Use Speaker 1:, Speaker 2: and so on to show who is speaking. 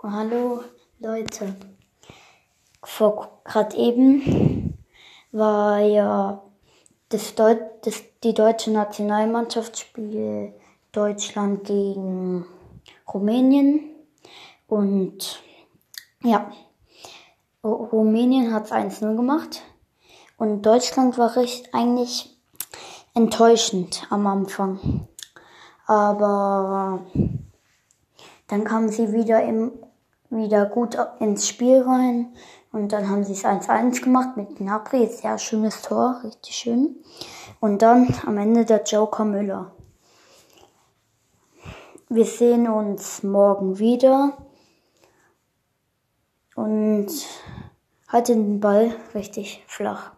Speaker 1: Hallo Leute. Vor gerade eben war ja das Deut das, die deutsche Nationalmannschaftsspiel Deutschland gegen Rumänien. Und ja, Rumänien hat es 1-0 gemacht. Und Deutschland war recht eigentlich enttäuschend am Anfang. Aber dann kamen sie wieder im, wieder gut ins Spiel rein. Und dann haben sie es 1-1 gemacht mit Gnabry. Sehr schönes Tor, richtig schön. Und dann am Ende der Joker Müller. Wir sehen uns morgen wieder. Und halte den Ball richtig flach.